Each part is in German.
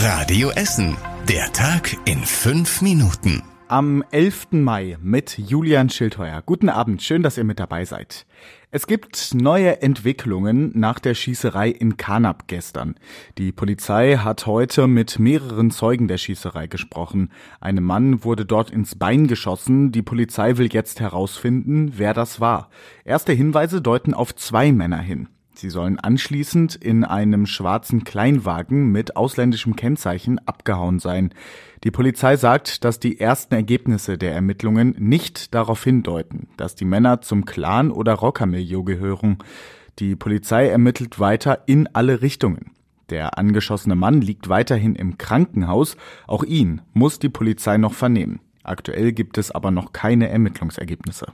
Radio Essen. Der Tag in fünf Minuten. Am 11. Mai mit Julian Schildheuer. Guten Abend, schön, dass ihr mit dabei seid. Es gibt neue Entwicklungen nach der Schießerei in Kanab gestern. Die Polizei hat heute mit mehreren Zeugen der Schießerei gesprochen. Einem Mann wurde dort ins Bein geschossen. Die Polizei will jetzt herausfinden, wer das war. Erste Hinweise deuten auf zwei Männer hin. Sie sollen anschließend in einem schwarzen Kleinwagen mit ausländischem Kennzeichen abgehauen sein. Die Polizei sagt, dass die ersten Ergebnisse der Ermittlungen nicht darauf hindeuten, dass die Männer zum Clan oder Rockermilieu gehören. Die Polizei ermittelt weiter in alle Richtungen. Der angeschossene Mann liegt weiterhin im Krankenhaus. Auch ihn muss die Polizei noch vernehmen. Aktuell gibt es aber noch keine Ermittlungsergebnisse.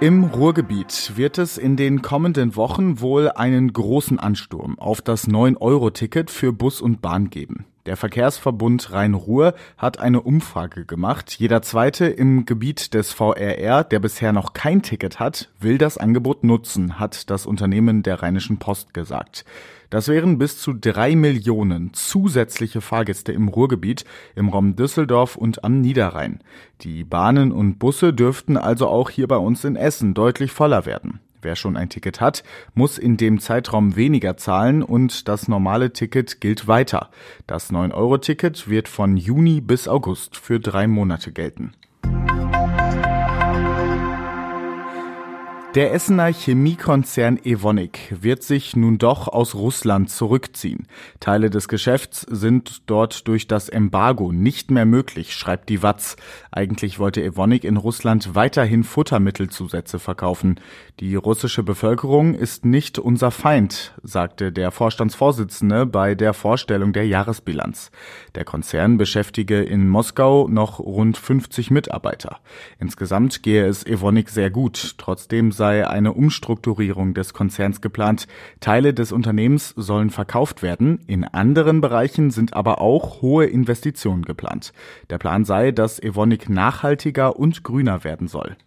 Im Ruhrgebiet wird es in den kommenden Wochen wohl einen großen Ansturm auf das 9-Euro-Ticket für Bus und Bahn geben. Der Verkehrsverbund Rhein-Ruhr hat eine Umfrage gemacht. Jeder zweite im Gebiet des VRR, der bisher noch kein Ticket hat, will das Angebot nutzen, hat das Unternehmen der Rheinischen Post gesagt. Das wären bis zu drei Millionen zusätzliche Fahrgäste im Ruhrgebiet, im Raum Düsseldorf und am Niederrhein. Die Bahnen und Busse dürften also auch hier bei uns in Essen deutlich voller werden. Wer schon ein Ticket hat, muss in dem Zeitraum weniger zahlen und das normale Ticket gilt weiter. Das 9-Euro-Ticket wird von Juni bis August für drei Monate gelten. Der Essener Chemiekonzern Evonik wird sich nun doch aus Russland zurückziehen. Teile des Geschäfts sind dort durch das Embargo nicht mehr möglich, schreibt die Watz. Eigentlich wollte Evonik in Russland weiterhin Futtermittelzusätze verkaufen. Die russische Bevölkerung ist nicht unser Feind, sagte der Vorstandsvorsitzende bei der Vorstellung der Jahresbilanz. Der Konzern beschäftige in Moskau noch rund 50 Mitarbeiter. Insgesamt gehe es Evonik sehr gut. Trotzdem sei eine Umstrukturierung des Konzerns geplant. Teile des Unternehmens sollen verkauft werden. In anderen Bereichen sind aber auch hohe Investitionen geplant. Der Plan sei, dass Evonik nachhaltiger und grüner werden soll.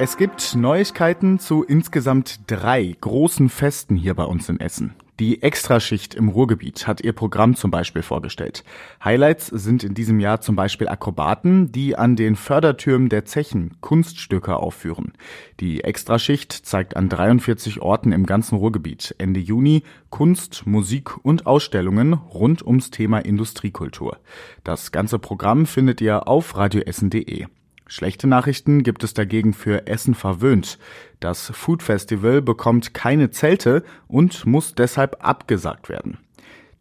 Es gibt Neuigkeiten zu insgesamt drei großen Festen hier bei uns in Essen. Die Extraschicht im Ruhrgebiet hat ihr Programm zum Beispiel vorgestellt. Highlights sind in diesem Jahr zum Beispiel Akrobaten, die an den Fördertürmen der Zechen Kunststücke aufführen. Die Extraschicht zeigt an 43 Orten im ganzen Ruhrgebiet Ende Juni Kunst, Musik und Ausstellungen rund ums Thema Industriekultur. Das ganze Programm findet ihr auf radioessen.de. Schlechte Nachrichten gibt es dagegen für Essen verwöhnt. Das Food Festival bekommt keine Zelte und muss deshalb abgesagt werden.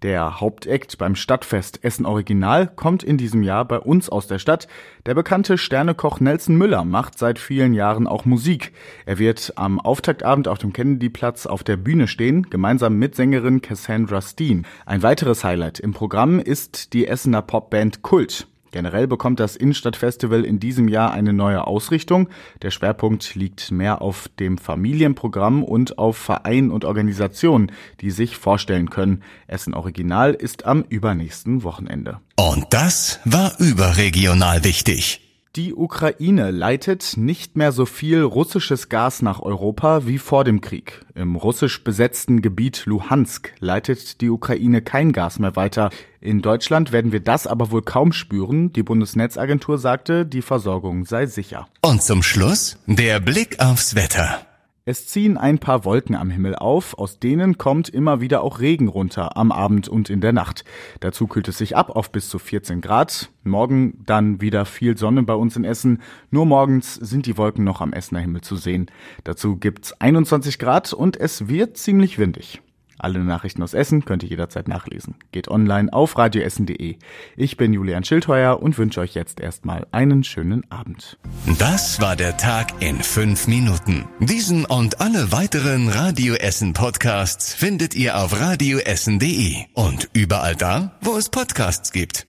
Der Hauptakt beim Stadtfest Essen Original kommt in diesem Jahr bei uns aus der Stadt. Der bekannte Sternekoch Nelson Müller macht seit vielen Jahren auch Musik. Er wird am Auftaktabend auf dem Kennedyplatz auf der Bühne stehen, gemeinsam mit Sängerin Cassandra Steen. Ein weiteres Highlight im Programm ist die Essener Popband Kult. Generell bekommt das Innenstadtfestival in diesem Jahr eine neue Ausrichtung. Der Schwerpunkt liegt mehr auf dem Familienprogramm und auf Vereinen und Organisationen, die sich vorstellen können. Essen Original ist am übernächsten Wochenende. Und das war überregional wichtig. Die Ukraine leitet nicht mehr so viel russisches Gas nach Europa wie vor dem Krieg. Im russisch besetzten Gebiet Luhansk leitet die Ukraine kein Gas mehr weiter. In Deutschland werden wir das aber wohl kaum spüren. Die Bundesnetzagentur sagte, die Versorgung sei sicher. Und zum Schluss der Blick aufs Wetter. Es ziehen ein paar Wolken am Himmel auf, aus denen kommt immer wieder auch Regen runter am Abend und in der Nacht. Dazu kühlt es sich ab auf bis zu 14 Grad. Morgen dann wieder viel Sonne bei uns in Essen. Nur morgens sind die Wolken noch am Essener Himmel zu sehen. Dazu gibt's 21 Grad und es wird ziemlich windig. Alle Nachrichten aus Essen könnt ihr jederzeit nachlesen. Geht online auf radioessen.de. Ich bin Julian Schildheuer und wünsche euch jetzt erstmal einen schönen Abend. Das war der Tag in fünf Minuten. Diesen und alle weiteren Radio Essen Podcasts findet ihr auf radioessen.de und überall da, wo es Podcasts gibt.